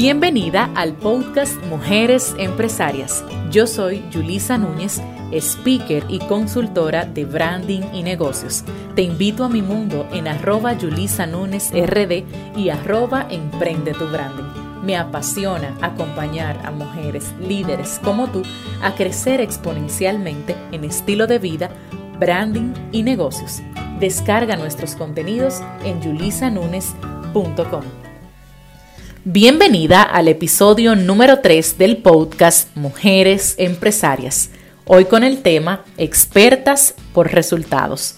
Bienvenida al podcast Mujeres Empresarias. Yo soy Julisa Núñez, speaker y consultora de branding y negocios. Te invito a mi mundo en arroba Yulisa Núñez RD y arroba Emprende tu Branding. Me apasiona acompañar a mujeres líderes como tú a crecer exponencialmente en estilo de vida, branding y negocios. Descarga nuestros contenidos en yulisanunes.com. Bienvenida al episodio número 3 del podcast Mujeres Empresarias. Hoy con el tema Expertas por resultados.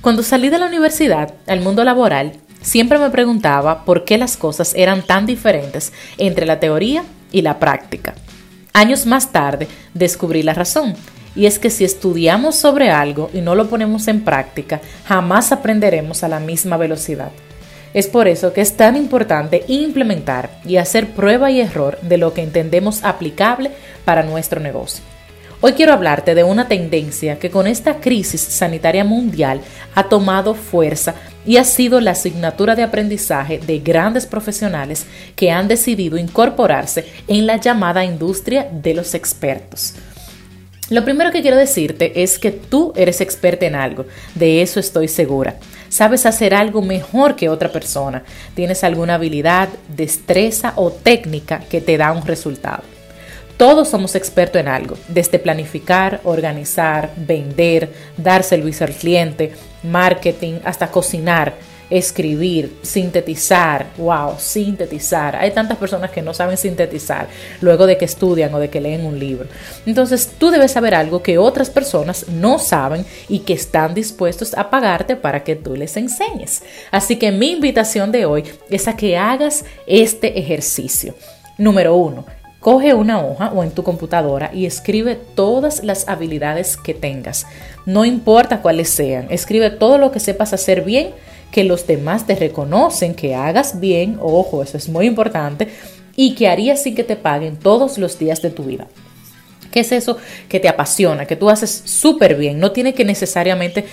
Cuando salí de la universidad al mundo laboral, siempre me preguntaba por qué las cosas eran tan diferentes entre la teoría y la práctica. Años más tarde descubrí la razón, y es que si estudiamos sobre algo y no lo ponemos en práctica, jamás aprenderemos a la misma velocidad. Es por eso que es tan importante implementar y hacer prueba y error de lo que entendemos aplicable para nuestro negocio. Hoy quiero hablarte de una tendencia que con esta crisis sanitaria mundial ha tomado fuerza y ha sido la asignatura de aprendizaje de grandes profesionales que han decidido incorporarse en la llamada industria de los expertos. Lo primero que quiero decirte es que tú eres experta en algo, de eso estoy segura sabes hacer algo mejor que otra persona, tienes alguna habilidad, destreza o técnica que te da un resultado. Todos somos expertos en algo, desde planificar, organizar, vender, dar servicio al cliente, marketing, hasta cocinar escribir, sintetizar, wow, sintetizar. Hay tantas personas que no saben sintetizar luego de que estudian o de que leen un libro. Entonces tú debes saber algo que otras personas no saben y que están dispuestos a pagarte para que tú les enseñes. Así que mi invitación de hoy es a que hagas este ejercicio. Número uno, Coge una hoja o en tu computadora y escribe todas las habilidades que tengas. No importa cuáles sean, escribe todo lo que sepas hacer bien que los demás te reconocen, que hagas bien, ojo, eso es muy importante, y que harías sin que te paguen todos los días de tu vida. ¿Qué es eso que te apasiona, que tú haces súper bien? No tiene que necesariamente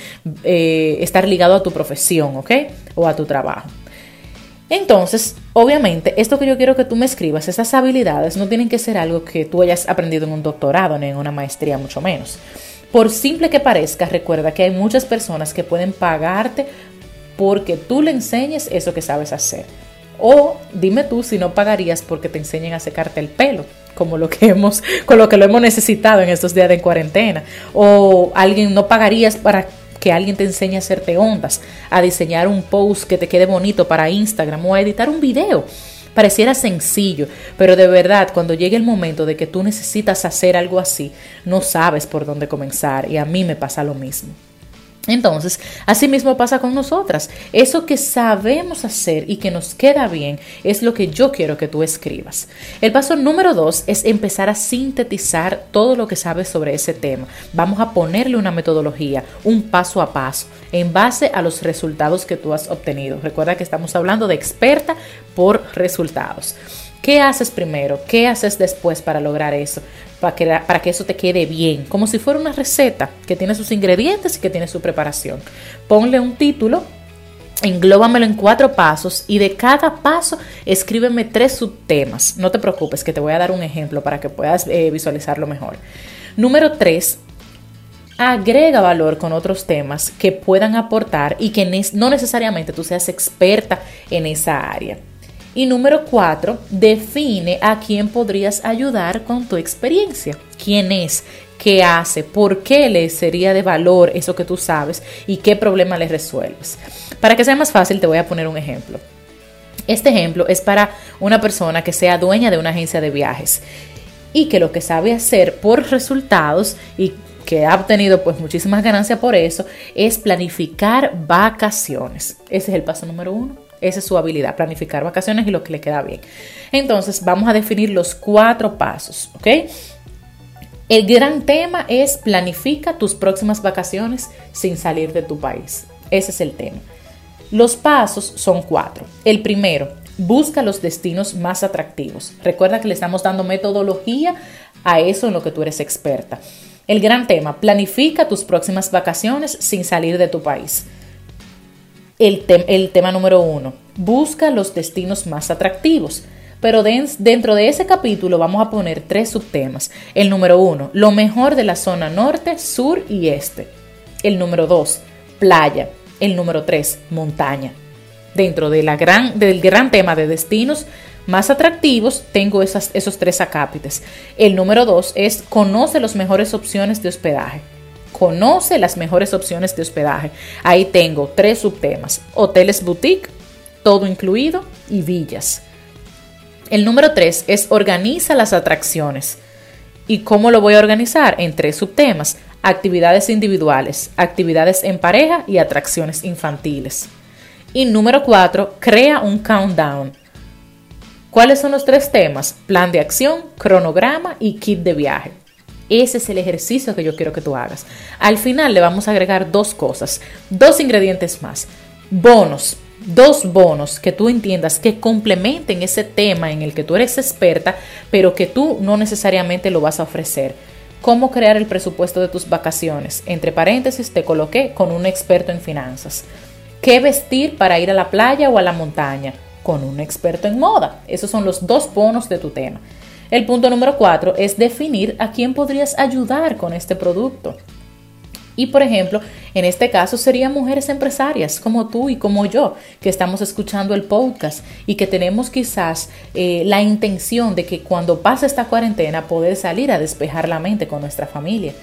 eh, estar ligado a tu profesión, ¿ok? O a tu trabajo. Entonces, obviamente, esto que yo quiero que tú me escribas, esas habilidades no tienen que ser algo que tú hayas aprendido en un doctorado ni en una maestría, mucho menos. Por simple que parezca, recuerda que hay muchas personas que pueden pagarte porque tú le enseñes eso que sabes hacer. O dime tú si no pagarías porque te enseñen a secarte el pelo, como lo que hemos, con lo que lo hemos necesitado en estos días de cuarentena. O alguien no pagarías para que alguien te enseñe a hacerte ondas, a diseñar un post que te quede bonito para Instagram o a editar un video. Pareciera sencillo, pero de verdad cuando llegue el momento de que tú necesitas hacer algo así, no sabes por dónde comenzar y a mí me pasa lo mismo. Entonces, así mismo pasa con nosotras. Eso que sabemos hacer y que nos queda bien es lo que yo quiero que tú escribas. El paso número dos es empezar a sintetizar todo lo que sabes sobre ese tema. Vamos a ponerle una metodología, un paso a paso, en base a los resultados que tú has obtenido. Recuerda que estamos hablando de experta por resultados. ¿Qué haces primero? ¿Qué haces después para lograr eso? Para que, para que eso te quede bien, como si fuera una receta que tiene sus ingredientes y que tiene su preparación. Ponle un título, englóbamelo en cuatro pasos y de cada paso escríbeme tres subtemas. No te preocupes, que te voy a dar un ejemplo para que puedas eh, visualizarlo mejor. Número tres, agrega valor con otros temas que puedan aportar y que no necesariamente tú seas experta en esa área. Y número cuatro, define a quién podrías ayudar con tu experiencia. ¿Quién es? ¿Qué hace? ¿Por qué le sería de valor eso que tú sabes? ¿Y qué problema le resuelves? Para que sea más fácil, te voy a poner un ejemplo. Este ejemplo es para una persona que sea dueña de una agencia de viajes y que lo que sabe hacer por resultados y que ha obtenido pues muchísimas ganancias por eso es planificar vacaciones. Ese es el paso número uno. Esa es su habilidad, planificar vacaciones y lo que le queda bien. Entonces, vamos a definir los cuatro pasos, ¿ok? El gran tema es planifica tus próximas vacaciones sin salir de tu país. Ese es el tema. Los pasos son cuatro. El primero, busca los destinos más atractivos. Recuerda que le estamos dando metodología a eso en lo que tú eres experta. El gran tema, planifica tus próximas vacaciones sin salir de tu país. El, tema número uno, busca los destinos más atractivos. pero dentro de ese capítulo vamos a poner tres subtemas. El número uno, lo mejor de la zona norte, sur y este. El número dos, playa. El número tres, montaña. Dentro del gran tema de destinos más atractivos, tengo esos tres acápites. El número dos es conoce las mejores opciones de hospedaje. Conoce las mejores opciones de hospedaje. Ahí tengo tres subtemas. Hoteles boutique, todo incluido y villas. El número tres es organiza las atracciones. ¿Y cómo lo voy a organizar? En tres subtemas. Actividades individuales, actividades en pareja y atracciones infantiles. Y número cuatro, crea un countdown ¿Cuáles son los tres temas? Plan de acción, cronograma y kit de viaje. Ese es el ejercicio que yo quiero que tú hagas. Al final le vamos a agregar dos cosas, dos ingredientes más. Bonos, dos bonos que tú entiendas que complementen ese tema en el que tú eres experta, pero que tú no necesariamente lo vas a ofrecer. ¿Cómo crear el presupuesto de tus vacaciones? Entre paréntesis te coloqué con un experto en finanzas. ¿Qué vestir para ir a la playa o a la montaña? con un experto en moda. Esos son los dos bonos de tu tema. El punto número cuatro es definir a quién podrías ayudar con este producto. Y por ejemplo, en este caso serían mujeres empresarias como tú y como yo, que estamos escuchando el podcast y que tenemos quizás eh, la intención de que cuando pase esta cuarentena poder salir a despejar la mente con nuestra familia.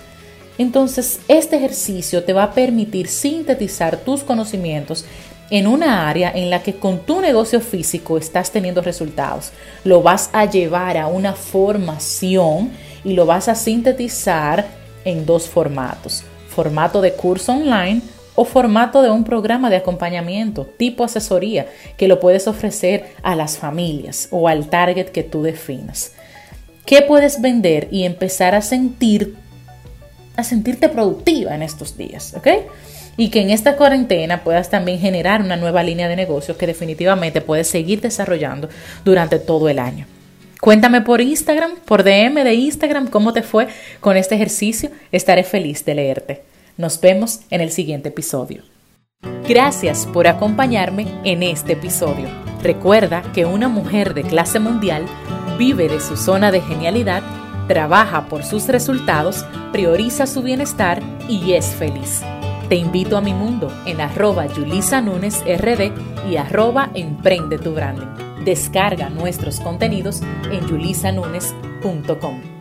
Entonces, este ejercicio te va a permitir sintetizar tus conocimientos en una área en la que con tu negocio físico estás teniendo resultados. Lo vas a llevar a una formación y lo vas a sintetizar en dos formatos. Formato de curso online o formato de un programa de acompañamiento tipo asesoría que lo puedes ofrecer a las familias o al target que tú definas. ¿Qué puedes vender y empezar a sentir a sentirte productiva en estos días, ¿ok? Y que en esta cuarentena puedas también generar una nueva línea de negocio que definitivamente puedes seguir desarrollando durante todo el año. Cuéntame por Instagram, por DM de Instagram, cómo te fue con este ejercicio. Estaré feliz de leerte. Nos vemos en el siguiente episodio. Gracias por acompañarme en este episodio. Recuerda que una mujer de clase mundial vive de su zona de genialidad, trabaja por sus resultados, prioriza su bienestar y es feliz. Te invito a mi mundo en arroba Yulisa Nunes RD y arroba Emprende tu Branding. Descarga nuestros contenidos en yulisanunes.com.